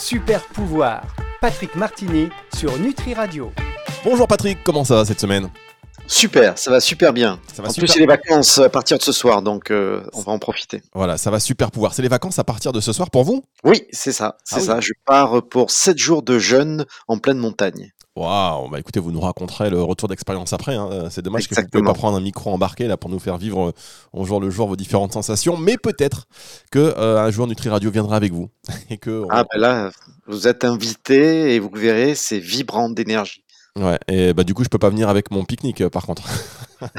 Super pouvoir, Patrick Martini sur Nutri Radio. Bonjour Patrick, comment ça va cette semaine? Super, ça va super bien. Ça va en super. plus, c'est les vacances à partir de ce soir, donc euh, on va en profiter. Voilà, ça va super pouvoir. C'est les vacances à partir de ce soir pour vous? Oui, c'est ça, c'est Ah oui. ça. Je pars pour 7 jours de jeûne en pleine montagne. Waouh, bah écoutez, vous nous raconterez le retour d'expérience après. hein. C'est dommage que vous ne pouvez pas prendre un micro embarqué là pour nous faire vivre euh, au jour le jour vos différentes sensations. Mais peut-être que euh, un jour Nutri Radio viendra avec vous et que on- Ah ben là, vous êtes invité et vous verrez, c'est vibrant d'énergie. Ouais. Et bah du coup, je peux pas venir avec mon pique-nique euh, par contre.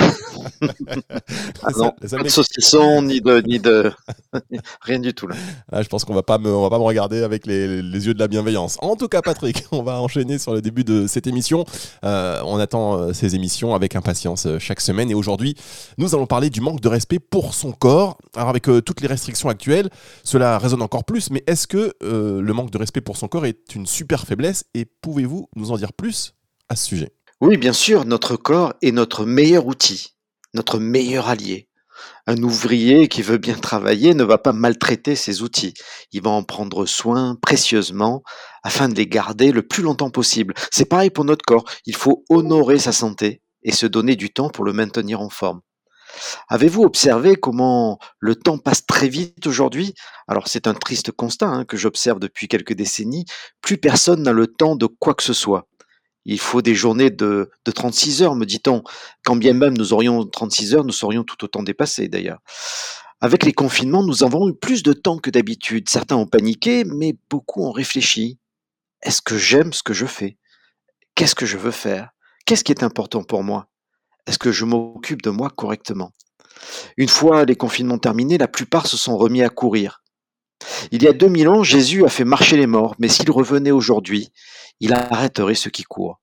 Ah non, ça pas de saucisson, ni de, ni de, rien du tout là. Ah, je pense qu'on va pas me, on va pas me regarder avec les, les yeux de la bienveillance. En tout cas, Patrick, on va enchaîner sur le début de cette émission. Euh, on attend euh, ces émissions avec impatience chaque semaine. Et aujourd'hui, nous allons parler du manque de respect pour son corps. Alors, avec euh, toutes les restrictions actuelles, cela résonne encore plus. Mais est-ce que euh, le manque de respect pour son corps est une super faiblesse? Et pouvez-vous nous en dire plus? Oui, bien sûr, notre corps est notre meilleur outil, notre meilleur allié. Un ouvrier qui veut bien travailler ne va pas maltraiter ses outils. Il va en prendre soin précieusement afin de les garder le plus longtemps possible. C'est pareil pour notre corps. Il faut honorer sa santé et se donner du temps pour le maintenir en forme. Avez-vous observé comment le temps passe très vite aujourd'hui? Alors c'est un triste constat hein, que j'observe depuis quelques décennies. Plus personne n'a le temps de quoi que ce soit. Il faut des journées de, de 36 heures, me dit-on. Quand bien même nous aurions 36 heures, nous serions tout autant dépassés d'ailleurs. Avec les confinements, nous avons eu plus de temps que d'habitude. Certains ont paniqué, mais beaucoup ont réfléchi. Est-ce que j'aime ce que je fais? Qu'est-ce que je veux faire? Qu'est-ce qui est important pour moi? Est-ce que je m'occupe de moi correctement? Une fois les confinements terminés, la plupart se sont remis à courir. Il y a 2000 ans, Jésus a fait marcher les morts, mais s'il revenait aujourd'hui, il arrêterait ceux qui courent.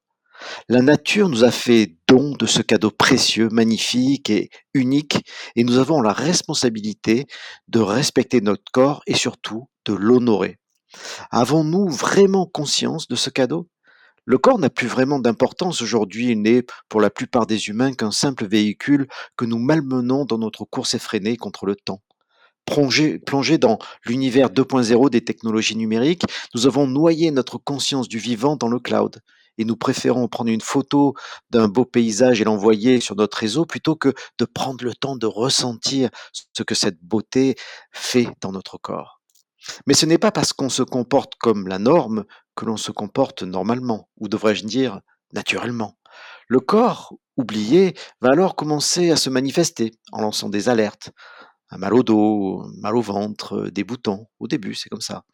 La nature nous a fait don de ce cadeau précieux, magnifique et unique, et nous avons la responsabilité de respecter notre corps et surtout de l'honorer. Avons-nous vraiment conscience de ce cadeau? Le corps n'a plus vraiment d'importance aujourd'hui, il n'est pour la plupart des humains qu'un simple véhicule que nous malmenons dans notre course effrénée contre le temps. Plongé, dans l'univers 2.0 des technologies numériques, nous avons noyé notre conscience du vivant dans le cloud et nous préférons prendre une photo d'un beau paysage et l'envoyer sur notre réseau plutôt que de prendre le temps de ressentir ce que cette beauté fait dans notre corps. Mais ce n'est pas parce qu'on se comporte comme la norme que l'on se comporte normalement, ou devrais-je dire naturellement. Le corps, oublié, va alors commencer à se manifester en lançant des alertes. Un mal au dos, un mal au ventre, des boutons. Au début, c'est comme ça.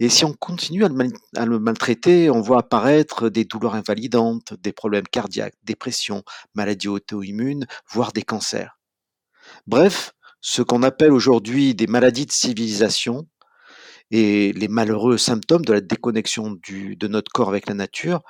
Et si on continue à le, maltraiter, on voit apparaître des douleurs invalidantes, des problèmes cardiaques, dépression, maladies auto-immunes, voire des cancers. Bref, ce qu'on appelle aujourd'hui des maladies de civilisation et les malheureux symptômes de la déconnexion de notre corps avec la nature, euh,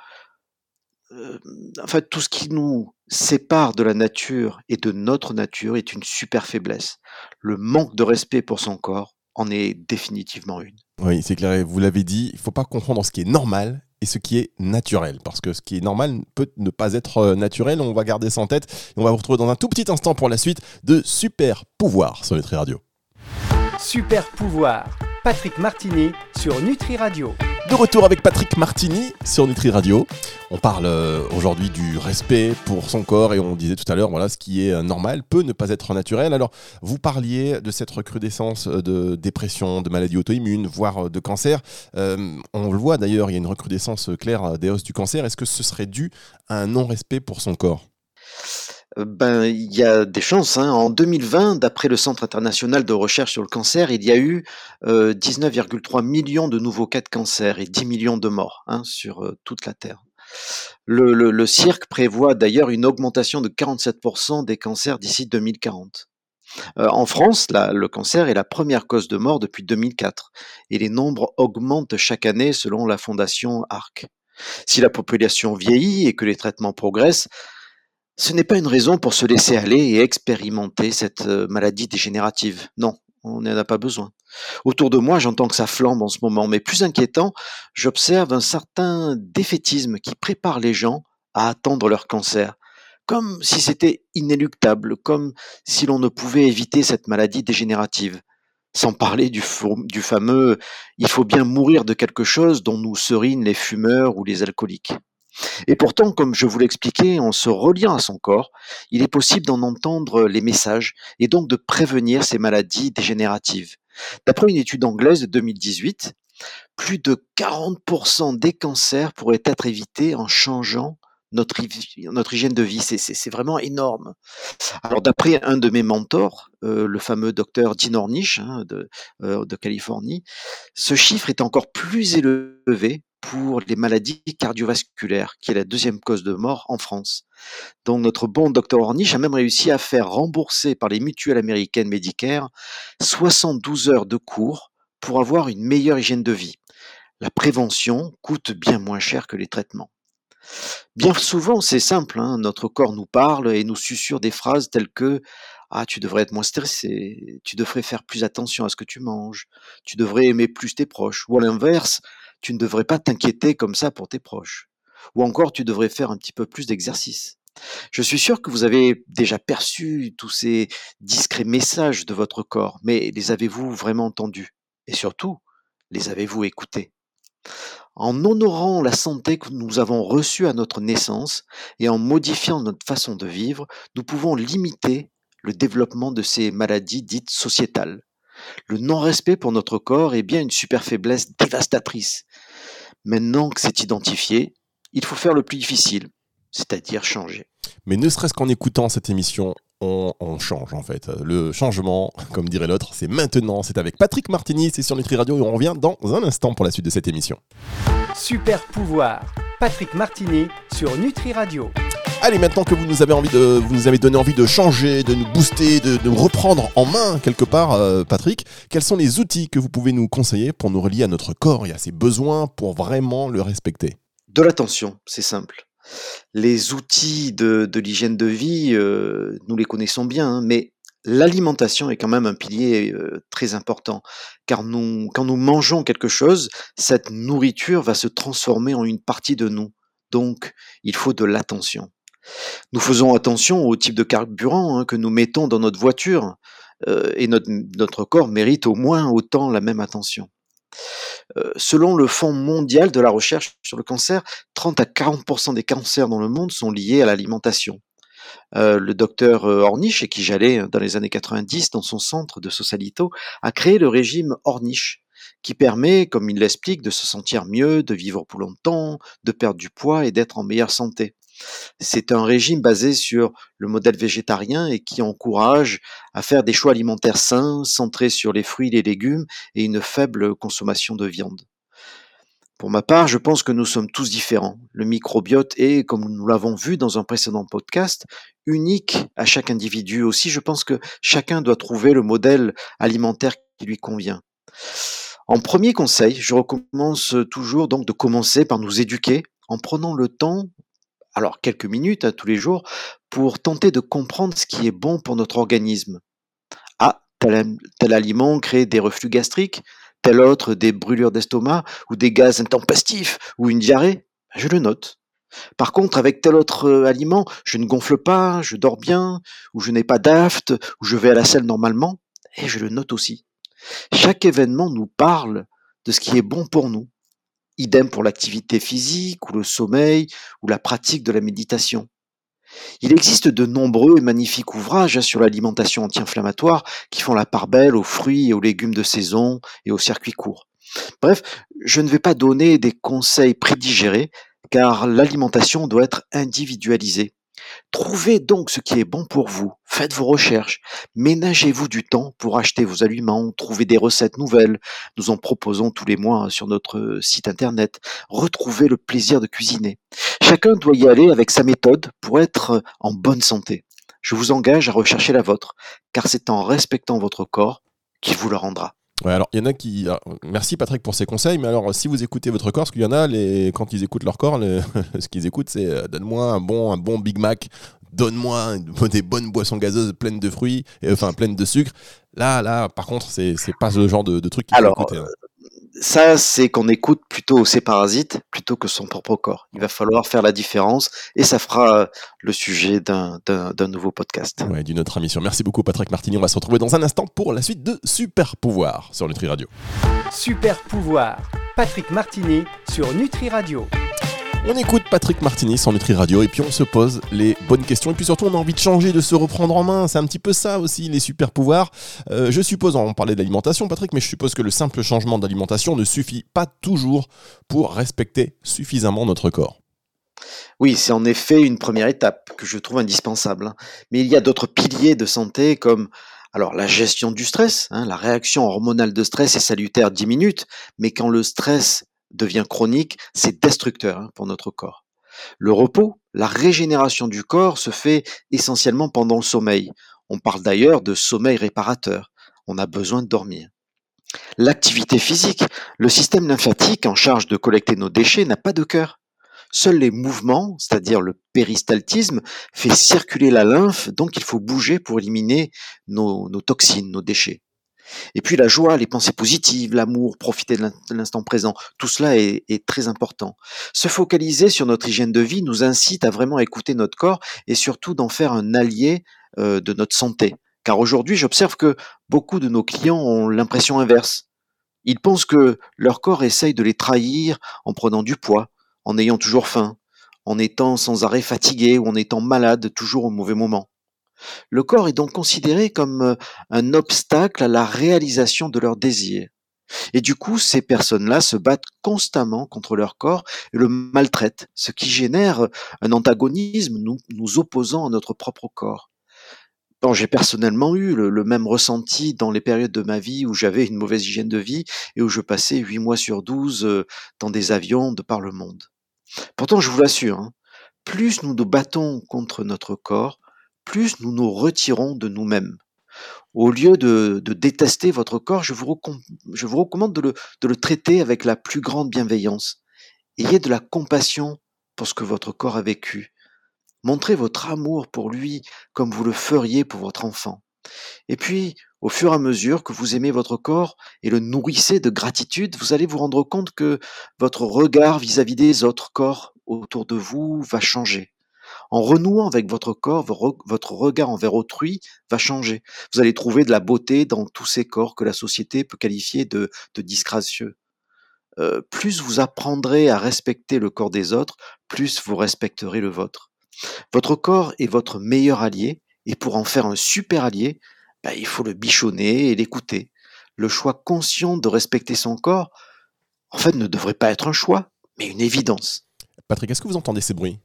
en fait, tout ce qui nous sépare de la nature et de notre nature est une super faiblesse. Le manque de respect pour son corps en est définitivement une. Oui, c'est clair. Vous l'avez dit, il faut pas confondre ce qui est normal et ce qui est naturel. Parce que ce qui est normal peut ne pas être euh, naturel. On va garder ça en tête. Et on va vous retrouver dans un tout petit instant pour la suite de Super Pouvoir sur Nutri Radio. Super pouvoir, Patrick Martini sur Nutri Radio. De retour avec Patrick Martini sur Nutri Radio. On parle euh, aujourd'hui du respect pour son corps et on disait tout à l'heure, voilà, ce qui est euh, normal peut ne pas être naturel. Alors, vous parliez de cette recrudescence euh, de dépression, de maladies auto-immunes, voire de cancer. On le voit d'ailleurs, il y a une recrudescence claire des hausses du cancer. Est-ce que ce serait dû à un non-respect pour son corps? Ben, il y a des chances. hein. En 2020, d'après le Centre international de recherche sur le cancer, il y a eu euh, 19,3 millions de nouveaux cas de cancer et 10 millions de morts hein, sur euh, toute la Terre. Le, le, cirque prévoit d'ailleurs une augmentation de 47% des cancers d'ici 2040. Euh, en France, le cancer est la première cause de mort depuis 2004 et les nombres augmentent chaque année selon la fondation ARC. Si la population vieillit et que les traitements progressent, ce n'est pas une raison pour se laisser aller et expérimenter cette euh, maladie dégénérative. Non, on n'en a pas besoin. Autour de moi, j'entends que ça flambe en ce moment, mais plus inquiétant, j'observe un certain défaitisme qui prépare les gens à attendre leur cancer, comme si c'était inéluctable, comme si l'on ne pouvait éviter cette maladie dégénérative. Sans parler du, du fameux il faut bien mourir de quelque chose dont nous serinent les fumeurs ou les alcooliques. Et pourtant, comme je vous l'expliquais, en se reliant à son corps, il est possible d'en entendre les messages et donc de prévenir ces maladies dégénératives. D'après une étude anglaise de 2018, plus de 40% des cancers pourraient être évités en changeant notre, hygiène de vie. C'est vraiment énorme. Alors d'après un de mes mentors, euh, le fameux docteur Dean Ornish hein, euh, de Californie, ce chiffre est encore plus élevé pour les maladies cardiovasculaires, qui est la deuxième cause de mort en France. Donc notre bon docteur Ornish a même réussi à faire rembourser par les mutuelles américaines Medicare 72 heures de cours pour avoir une meilleure hygiène de vie. La prévention coûte bien moins cher que les traitements. Bien souvent, c'est simple, hein, notre corps nous parle et nous susurre des phrases telles que Ah, tu devrais être moins stressé, tu devrais faire plus attention à ce que tu manges, tu devrais aimer plus tes proches, ou à l'inverse, tu ne devrais pas t'inquiéter comme ça pour tes proches, ou encore tu devrais faire un petit peu plus d'exercice. Je suis sûr que vous avez déjà perçu tous ces discrets messages de votre corps, mais les avez-vous vraiment entendus? Et surtout, les avez-vous écoutés? En honorant la santé que nous avons reçue à notre naissance et en modifiant notre façon de vivre, nous pouvons limiter le développement de ces maladies dites sociétales. Le non-respect pour notre corps est bien une super faiblesse dévastatrice. Maintenant que c'est identifié, il faut faire le plus difficile, c'est-à-dire changer. Mais ne serait-ce qu'en écoutant cette émission, on, change en fait. Le changement, comme dirait l'autre, c'est maintenant. C'est avec Patrick Martini, c'est sur Nutri Radio et on revient dans un instant pour la suite de cette émission. Super pouvoir, Patrick Martini sur Nutri Radio. Allez, maintenant que vous nous avez donné envie de changer, de nous booster, de, nous reprendre en main quelque part, euh, Patrick, quels sont les outils que vous pouvez nous conseiller pour nous relier à notre corps et à ses besoins pour vraiment le respecter? De l'attention, c'est simple. Les outils de, l'hygiène de vie, euh, nous les connaissons bien, hein, mais l'alimentation est quand même un pilier euh, très important, car nous, quand nous mangeons quelque chose, cette nourriture va se transformer en une partie de nous. Donc, il faut de l'attention. Nous faisons attention au type de carburant hein, que nous mettons dans notre voiture, euh, et notre, corps mérite au moins autant la même attention. Euh, selon le Fonds mondial de la recherche sur le cancer, 30 à 40% des cancers dans le monde sont liés à l'alimentation. Euh, le docteur Ornish, chez qui j'allais dans les années 90 dans son centre de Sausalito, a créé le régime Ornish, qui permet, comme il l'explique, de se sentir mieux, de vivre plus longtemps, de perdre du poids et d'être en meilleure santé. C'est un régime basé sur le modèle végétarien et qui encourage à faire des choix alimentaires sains, centrés sur les fruits les légumes et une faible consommation de viande. Pour ma part, je pense que nous sommes tous différents. Le microbiote est, comme nous l'avons vu dans un précédent podcast, unique à chaque individu. Aussi, je pense que chacun doit trouver le modèle alimentaire qui lui convient. En premier conseil, je recommence toujours donc de commencer par nous éduquer en prenant le temps alors quelques minutes à tous les jours, pour tenter de comprendre ce qui est bon pour notre organisme. Ah, tel, aliment crée des reflux gastriques, tel autre des brûlures d'estomac, ou des gaz intempestifs, ou une diarrhée, je le note. Par contre, avec tel autre euh, aliment, je ne gonfle pas, je dors bien, ou je n'ai pas d'aft, ou je vais à la selle normalement, et je le note aussi. Chaque événement nous parle de ce qui est bon pour nous. Idem pour l'activité physique ou le sommeil ou la pratique de la méditation. Il existe de nombreux et magnifiques ouvrages sur l'alimentation anti-inflammatoire qui font la part belle aux fruits et aux légumes de saison et aux circuits courts. Bref, je ne vais pas donner des conseils prédigérés car l'alimentation doit être individualisée. Trouvez donc ce qui est bon pour vous, faites vos recherches, ménagez-vous du temps pour acheter vos aliments, trouver des recettes nouvelles, nous en proposons tous les mois sur notre site internet, retrouvez le plaisir de cuisiner. Chacun doit y aller avec sa méthode pour être en bonne santé. Je vous engage à rechercher la vôtre, car c'est en respectant votre corps qu'il vous le rendra. Ouais, alors il y en a qui. merci Patrick pour ces conseils, mais alors si vous écoutez votre corps, parce qu'il y en a, les, quand ils écoutent leur corps, ce qu'ils écoutent, c'est euh, donne-moi un bon, un bon Big Mac, donne-moi des bonnes boissons gazeuses pleines de fruits, et, enfin pleines de sucre. Là, là, par contre, c'est pas le genre de, truc qu'il faut écouter. Hein. Ça, c'est qu'on écoute plutôt ses parasites plutôt que son propre corps. Il va falloir faire la différence et ça fera le sujet d'un nouveau podcast. Ouais, d'une autre émission. Merci beaucoup Patrick Martini. On va se retrouver dans un instant pour la suite de Super Pouvoir sur Nutri Radio. Super Pouvoir, Patrick Martini sur Nutri Radio. On écoute Patrick Martini sur Nutri Radio et puis on se pose les bonnes questions et puis surtout on a envie de changer, de se reprendre en main. C'est un petit peu ça aussi les super pouvoirs. Euh, je suppose, on parlait d'alimentation Patrick, mais je suppose que le simple changement d'alimentation ne suffit pas toujours pour respecter suffisamment notre corps. Oui, c'est en effet une première étape que je trouve indispensable. Hein. Mais il y a d'autres piliers de santé comme alors la gestion du stress, hein, la réaction hormonale de stress est salutaire 10 minutes, mais quand le stress devient chronique, c'est destructeur hein, pour notre corps. Le repos, la régénération du corps se fait essentiellement pendant le sommeil. On parle d'ailleurs de sommeil réparateur. On a besoin de dormir. L'activité physique, le système lymphatique en charge de collecter nos déchets n'a pas de cœur. Seuls les mouvements, c'est-à-dire le péristaltisme, fait circuler la lymphe, donc il faut bouger pour éliminer nos, nos toxines, nos déchets. Et puis la joie, les pensées positives, l'amour, profiter de l'instant présent, tout cela est, très important. Se focaliser sur notre hygiène de vie nous incite à vraiment écouter notre corps et surtout d'en faire un allié euh, de notre santé. Car aujourd'hui, j'observe que beaucoup de nos clients ont l'impression inverse. Ils pensent que leur corps essaye de les trahir en prenant du poids, en ayant toujours faim, en étant sans arrêt fatigué ou en étant malade toujours au mauvais moment. Le corps est donc considéré comme euh, un obstacle à la réalisation de leurs désirs. Et du coup, ces personnes-là se battent constamment contre leur corps et le maltraitent, ce qui génère un antagonisme nous, opposant à notre propre corps. J'ai personnellement eu le, même ressenti dans les périodes de ma vie où j'avais une mauvaise hygiène de vie et où je passais huit mois sur douze euh, dans des avions de par le monde. Pourtant, je vous l'assure, hein, plus nous nous battons contre notre corps, plus nous nous retirons de nous-mêmes. Au lieu de, détester votre corps, je vous, recommande de le, traiter avec la plus grande bienveillance. Ayez de la compassion pour ce que votre corps a vécu. Montrez votre amour pour lui comme vous le feriez pour votre enfant. Et puis, au fur et à mesure que vous aimez votre corps et le nourrissez de gratitude, vous allez vous rendre compte que votre regard vis-à-vis -vis des autres corps autour de vous va changer. En renouant avec votre corps, votre regard envers autrui va changer. Vous allez trouver de la beauté dans tous ces corps que la société peut qualifier de, disgracieux. Euh, plus vous apprendrez à respecter le corps des autres, plus vous respecterez le vôtre. Votre corps est votre meilleur allié, et pour en faire un super allié, ben, il faut le bichonner et l'écouter. Le choix conscient de respecter son corps, en fait, ne devrait pas être un choix, mais une évidence. Patrick, est-ce que vous entendez ces bruits?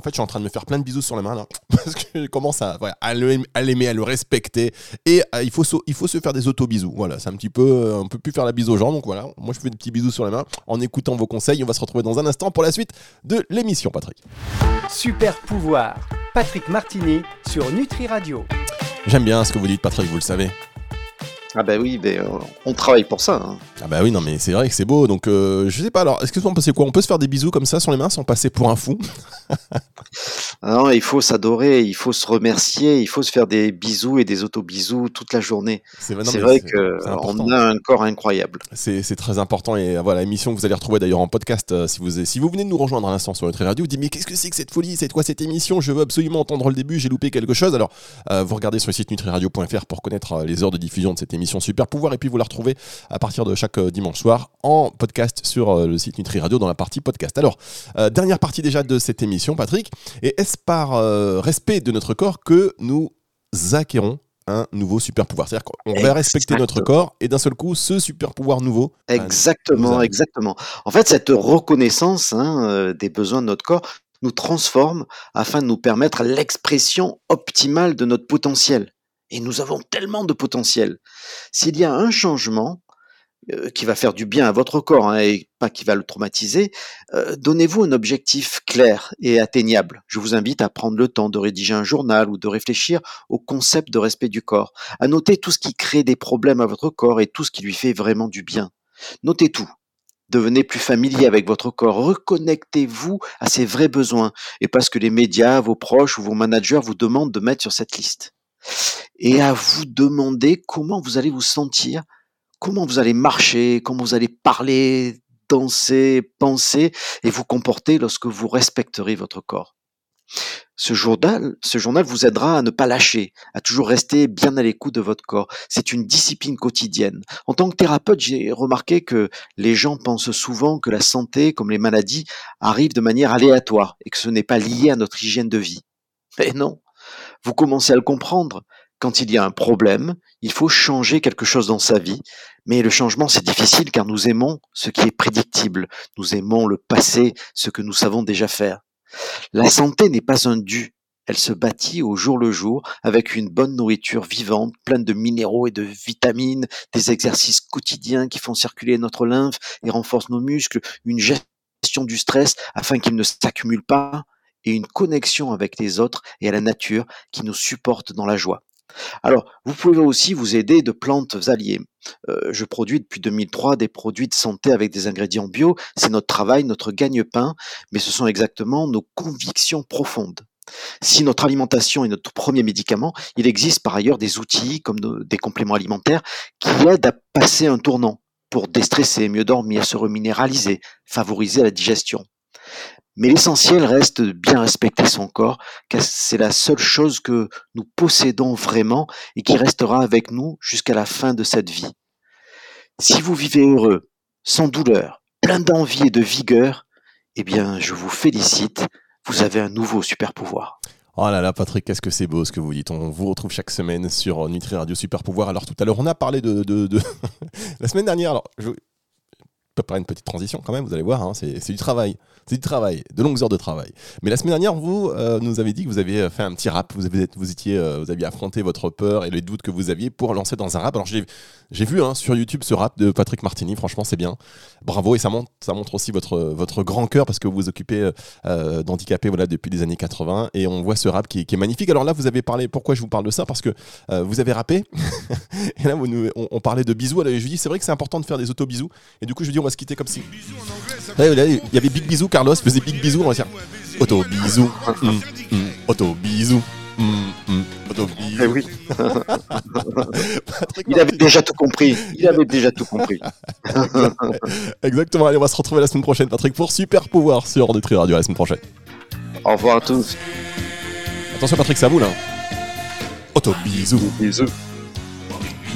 En fait, je suis en train de me faire plein de bisous sur les mains là, parce que je commence à, l'aimer, à le respecter. Et euh, il, faut se, il faut se faire des auto-bisous. Voilà, c'est un petit peu. Euh, on peut plus faire la bise aux gens. Donc voilà, moi je fais des petits bisous sur les mains en écoutant vos conseils. On va se retrouver dans un instant pour la suite de l'émission, Patrick. Super pouvoir, Patrick Martini sur Nutri Radio. J'aime bien ce que vous dites, Patrick, vous le savez. Ah bah oui, mais, euh, on travaille pour ça. Hein. Ah bah oui, non mais c'est vrai que c'est beau. Donc euh, je sais pas, alors est-ce que on peut quoi? On peut se faire des bisous comme ça sur les mains sans passer pour un fou? Ah Non, il faut s'adorer, il faut se remercier, il faut se faire des bisous et des auto-bisous toute la journée. C'est vrai qu'on a un corps incroyable. C'est très important et euh, voilà, l'émission que vous allez retrouver d'ailleurs en podcast si vous, si vous venez de nous rejoindre à l'instant sur notre radio, vous dites mais qu'est-ce que c'est que cette folie? C'est quoi cette émission? Je veux absolument entendre le début, j'ai loupé quelque chose. Alors vous regardez sur le site nutriradio.fr pour connaître les heures de diffusion de cette émission Super Pouvoir. Et puis vous la retrouvez à partir de chaque euh, dimanche soir en podcast sur euh, le site Nutri Radio dans la partie podcast. Alors, euh, dernière partie déjà de cette émission, Patrick. Et est-ce par respect de notre corps que nous acquérons un nouveau super pouvoir? C'est-à-dire qu'on va respecter notre corps et d'un seul coup, ce super pouvoir nouveau. Exactement, exactement. En fait, cette reconnaissance hein, des besoins de notre corps nous transforme afin de nous permettre l'expression optimale de notre potentiel. Et nous avons tellement de potentiel. S'il y a un changement euh, qui va faire du bien à votre corps hein, et pas qui va le traumatiser, euh, donnez-vous un objectif clair et atteignable. Je vous invite à prendre le temps de rédiger un journal ou de réfléchir au concept de respect du corps, à noter tout ce qui crée des problèmes à votre corps et tout ce qui lui fait vraiment du bien. Notez tout. Devenez plus familier avec votre corps. Reconnectez-vous à ses vrais besoins et pas ce que les médias, vos proches ou vos managers vous demandent de mettre sur cette liste et à vous demander comment vous allez vous sentir comment vous allez marcher, comment vous allez parler, danser, penser et vous comporter lorsque vous respecterez votre corps. Ce journal, ce journal vous aidera à ne pas lâcher, à toujours rester bien à l'écoute de votre corps. C'est une discipline quotidienne. En tant que thérapeute, j'ai remarqué que les gens pensent souvent que la santé, comme les maladies, arrivent de manière aléatoire et que ce n'est pas lié à notre hygiène de vie. Mais non, vous commencez à le comprendre. Quand il y a un problème, il faut changer quelque chose dans sa vie. Mais le changement, c'est difficile car nous aimons ce qui est prédictible. Nous aimons le passé, ce que nous savons déjà faire. La santé n'est pas un dû. Elle se bâtit au jour le jour avec une bonne nourriture vivante, pleine de minéraux et de vitamines, des exercices quotidiens qui font circuler notre lymphe et renforcent nos muscles, une gestion du stress afin qu'il ne s'accumule pas, et une connexion avec les autres et à la nature qui nous supporte dans la joie. Alors, vous pouvez aussi vous aider de plantes alliées. Euh, je produis depuis 2003 des produits de santé avec des ingrédients bio. C'est notre travail, notre gagne-pain, mais ce sont exactement nos convictions profondes. Si notre alimentation est notre premier médicament, il existe par ailleurs des outils comme des compléments alimentaires qui aident à passer un tournant pour déstresser, mieux dormir, se reminéraliser, favoriser la digestion. Mais l'essentiel reste de bien respecter son corps, car c'est la seule chose que nous possédons vraiment et qui restera avec nous jusqu'à la fin de cette vie. Si vous vivez heureux, sans douleur, plein d'envie et de vigueur, eh bien, je vous félicite, vous avez un nouveau super pouvoir. Oh là là, Patrick, qu'est-ce que c'est beau ce que vous dites. On vous retrouve chaque semaine sur Nutri Radio Super Pouvoir. Alors tout à l'heure, on a parlé de, la semaine dernière. Alors, faire une petite transition quand même, vous allez voir, hein, c'est du travail. C'est du travail, de longues heures de travail. Mais la semaine dernière, vous euh, nous avez dit que vous aviez fait un petit rap. Vous, avez, vous, étiez, euh, vous aviez affronté votre peur et les doutes que vous aviez pour lancer dans un rap. Alors j'ai vu hein, sur YouTube ce rap de Patrick Martini. Franchement, c'est bien. Bravo et ça montre, aussi votre, grand cœur parce que vous vous occupez euh, d'handicapés voilà, depuis les années 80 et on voit ce rap qui, est magnifique. Alors là, vous avez parlé. Pourquoi je vous parle de ça? Parce que vous avez rappé et là, on, parlait de bisous. Je lui dis, c'est vrai que c'est important de faire des auto-bisous. Et du coup, je lui dis, on va se quitter comme si. il y avait Big Bisous Carlos faisait big bisous, on va dire auto bisous, mm, mm, auto Eh oui. il avait déjà tout compris. Il avait déjà tout compris. Exactement. Allez, on va se retrouver la semaine prochaine, Patrick, pour Super Pouvoir sur Nutri Radio la semaine prochaine. Au revoir à tous. Attention, Patrick, ça boule. Hein. Auto bisous. Bisous.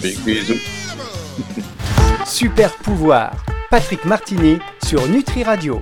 Big bisous. Super Pouvoir. Patrick Martini sur Nutri Radio.